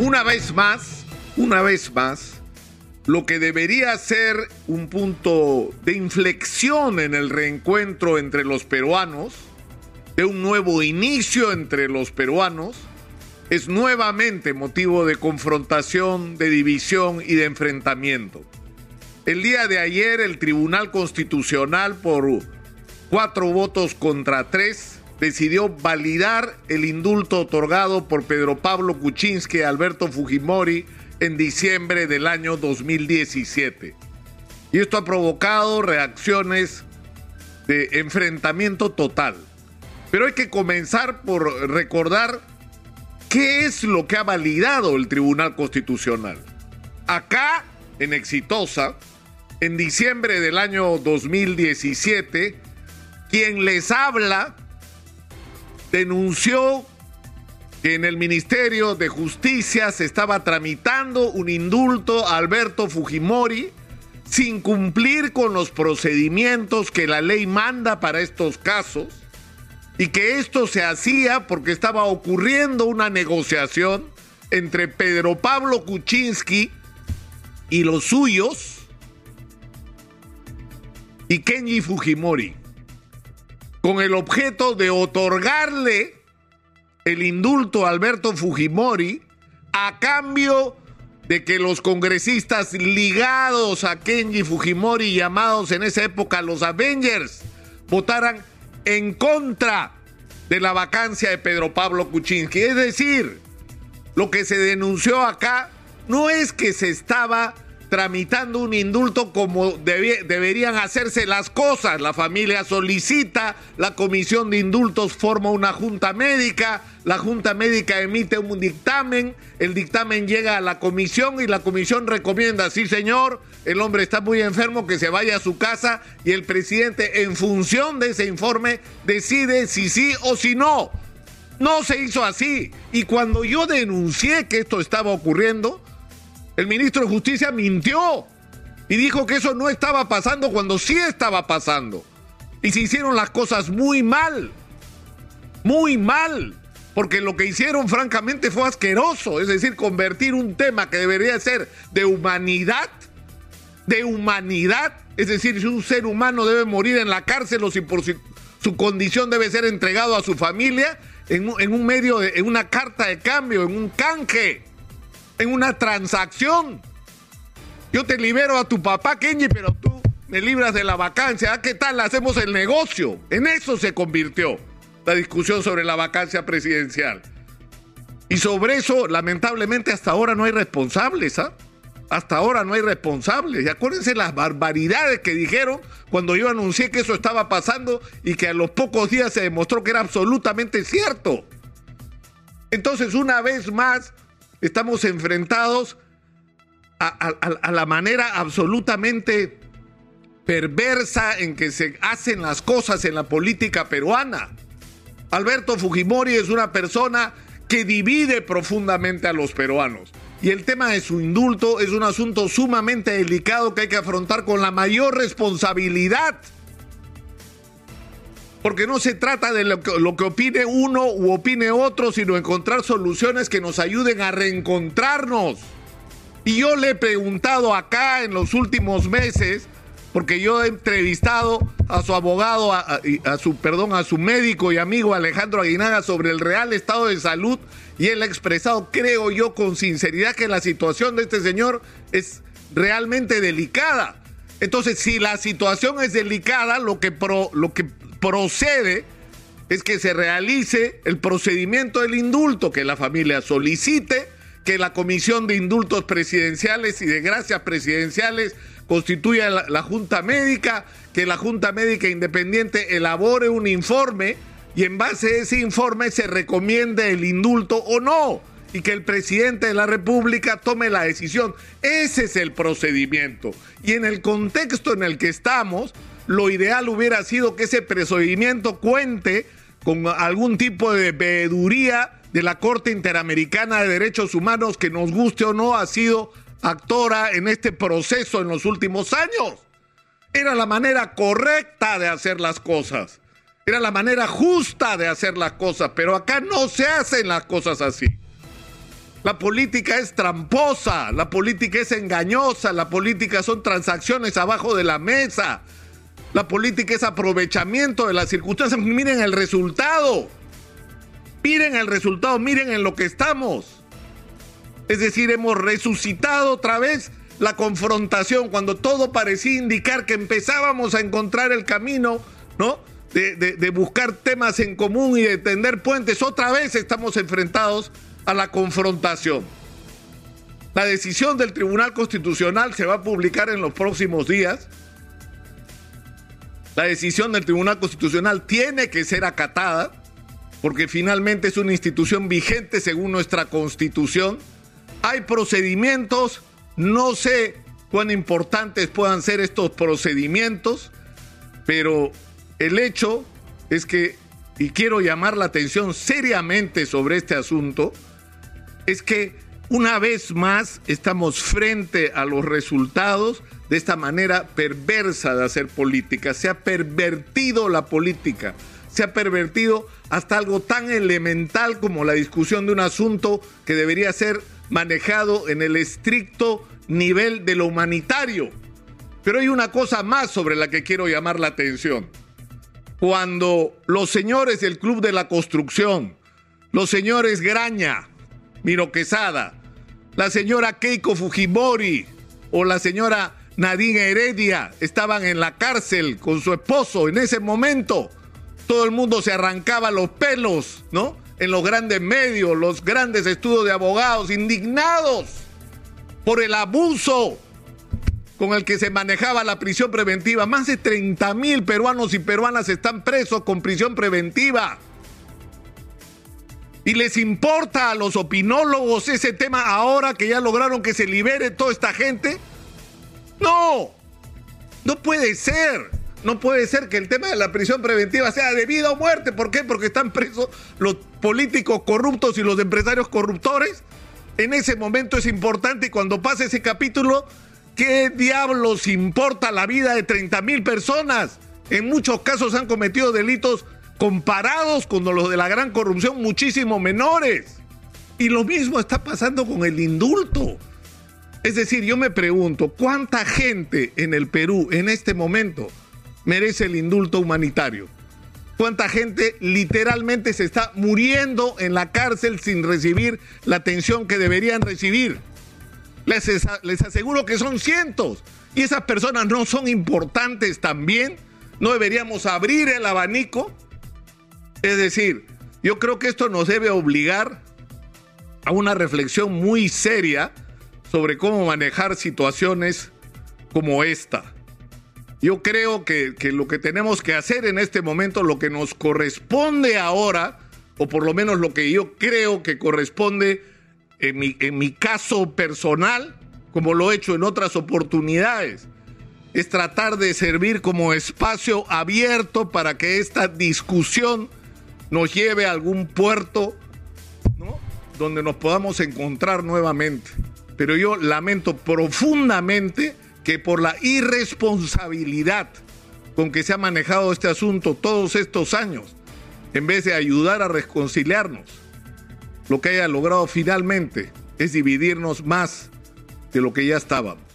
Una vez más, una vez más, lo que debería ser un punto de inflexión en el reencuentro entre los peruanos, de un nuevo inicio entre los peruanos, es nuevamente motivo de confrontación, de división y de enfrentamiento. El día de ayer el Tribunal Constitucional por cuatro votos contra tres decidió validar el indulto otorgado por Pedro Pablo Kuczynski y Alberto Fujimori en diciembre del año 2017. Y esto ha provocado reacciones de enfrentamiento total. Pero hay que comenzar por recordar qué es lo que ha validado el Tribunal Constitucional. Acá, en Exitosa, en diciembre del año 2017, quien les habla denunció que en el Ministerio de Justicia se estaba tramitando un indulto a Alberto Fujimori sin cumplir con los procedimientos que la ley manda para estos casos y que esto se hacía porque estaba ocurriendo una negociación entre Pedro Pablo Kuczynski y los suyos y Kenji Fujimori con el objeto de otorgarle el indulto a Alberto Fujimori a cambio de que los congresistas ligados a Kenji Fujimori, llamados en esa época los Avengers, votaran en contra de la vacancia de Pedro Pablo Kuczynski. Es decir, lo que se denunció acá no es que se estaba tramitando un indulto como deberían hacerse las cosas. La familia solicita, la comisión de indultos forma una junta médica, la junta médica emite un dictamen, el dictamen llega a la comisión y la comisión recomienda, sí señor, el hombre está muy enfermo, que se vaya a su casa y el presidente en función de ese informe decide si sí o si no. No se hizo así. Y cuando yo denuncié que esto estaba ocurriendo, el ministro de Justicia mintió y dijo que eso no estaba pasando cuando sí estaba pasando. Y se hicieron las cosas muy mal. Muy mal. Porque lo que hicieron francamente fue asqueroso. Es decir, convertir un tema que debería ser de humanidad, de humanidad. Es decir, si un ser humano debe morir en la cárcel o si por su, condición debe ser entregado a su familia, en, un medio, de, en una carta de cambio, en un canje en una transacción. Yo te libero a tu papá, Kenji, pero tú me libras de la vacancia. ¿Qué tal? Hacemos el negocio. En eso se convirtió la discusión sobre la vacancia presidencial. Y sobre eso, lamentablemente, hasta ahora no hay responsables, ¿ah? Hasta ahora no hay responsables. Y acuérdense las barbaridades que dijeron cuando yo anuncié que eso estaba pasando y que a los pocos días se demostró que era absolutamente cierto. Entonces, una vez más, estamos enfrentados a, la manera absolutamente perversa en que se hacen las cosas en la política peruana. Alberto Fujimori es una persona que divide profundamente a los peruanos. Y el tema de su indulto es un asunto sumamente delicado que hay que afrontar con la mayor responsabilidad porque no se trata de lo que, opine uno u opine otro, sino encontrar soluciones que nos ayuden a reencontrarnos. Y yo le he preguntado acá en los últimos meses, porque yo he entrevistado a su abogado, a, su, perdón, a su médico y amigo Alejandro Aguinaga sobre el real estado de salud, y él ha expresado, creo yo, con sinceridad que la situación de este señor es realmente delicada. Entonces, si la situación es delicada, lo que, pro, lo que procede es que se realice el procedimiento del indulto, que la familia solicite, que la Comisión de Indultos Presidenciales y de Gracias Presidenciales constituya la, Junta Médica, que la Junta Médica Independiente elabore un informe y en base a ese informe se recomiende el indulto o no, y que el presidente de la República tome la decisión. Ese es el procedimiento. Y en el contexto en el que estamos, lo ideal hubiera sido que ese procedimiento cuente con algún tipo de veeduría de la Corte Interamericana de Derechos Humanos que nos guste o no ha sido actora en este proceso en los últimos años. Era la manera correcta de hacer las cosas. Era la manera justa de hacer las cosas, pero acá no se hacen las cosas así. La política es tramposa, la política es engañosa, la política son transacciones abajo de la mesa, la política es aprovechamiento de las circunstancias. Miren el resultado, miren el resultado, miren en lo que estamos. Es decir, hemos resucitado otra vez la confrontación cuando todo parecía indicar que empezábamos a encontrar el camino, ¿no? De, de buscar temas en común y de tender puentes. Otra vez estamos enfrentados a la confrontación. La decisión del Tribunal Constitucional se va a publicar en los próximos días. La decisión del Tribunal Constitucional tiene que ser acatada porque finalmente es una institución vigente según nuestra constitución. Hay procedimientos, no sé cuán importantes puedan ser estos procedimientos, pero el hecho es que, y quiero llamar la atención seriamente sobre este asunto, es que una vez más estamos frente a los resultados de esta manera perversa de hacer política. Se ha pervertido la política, se ha pervertido hasta algo tan elemental como la discusión de un asunto que debería ser manejado en el estricto nivel de lo humanitario. Pero hay una cosa más sobre la que quiero llamar la atención. Cuando los señores del Club de la Construcción, los señores Graña, Miro Quesada, la señora Keiko Fujimori o la señora Nadine Heredia estaban en la cárcel con su esposo en ese momento. Todo el mundo se arrancaba los pelos, ¿no? En los grandes medios, los grandes estudios de abogados, indignados por el abuso con el que se manejaba la prisión preventiva. Más de 30 mil peruanos y peruanas están presos con prisión preventiva. ¿Y les importa a los opinólogos ese tema ahora que ya lograron que se libere toda esta gente? No, no puede ser. No puede ser que el tema de la prisión preventiva sea de vida o muerte. ¿Por qué? Porque están presos los políticos corruptos y los empresarios corruptores. En ese momento es importante y cuando pase ese capítulo, ¿qué diablos importa la vida de 30 mil personas? En muchos casos han cometido delitos comparados con los de la gran corrupción muchísimo menores. Y lo mismo está pasando con el indulto. Es decir, yo me pregunto, ¿cuánta gente en el Perú en este momento merece el indulto humanitario? ¿Cuánta gente literalmente se está muriendo en la cárcel sin recibir la atención que deberían recibir? Les, les aseguro que son cientos. Y esas personas no son importantes también. ¿No deberíamos abrir el abanico? Es decir, yo creo que esto nos debe obligar a una reflexión muy seria sobre cómo manejar situaciones como esta. Yo creo que, lo que tenemos que hacer en este momento, lo que nos corresponde ahora, o por lo menos lo que yo creo que corresponde en mi, en mi caso personal, como lo he hecho en otras oportunidades, es tratar de servir como espacio abierto para que esta discusión nos lleve a algún puerto donde nos podamos encontrar nuevamente. Pero yo lamento profundamente que por la irresponsabilidad con que se ha manejado este asunto todos estos años, en vez de ayudar a reconciliarnos, lo que haya logrado finalmente es dividirnos más de lo que ya estábamos.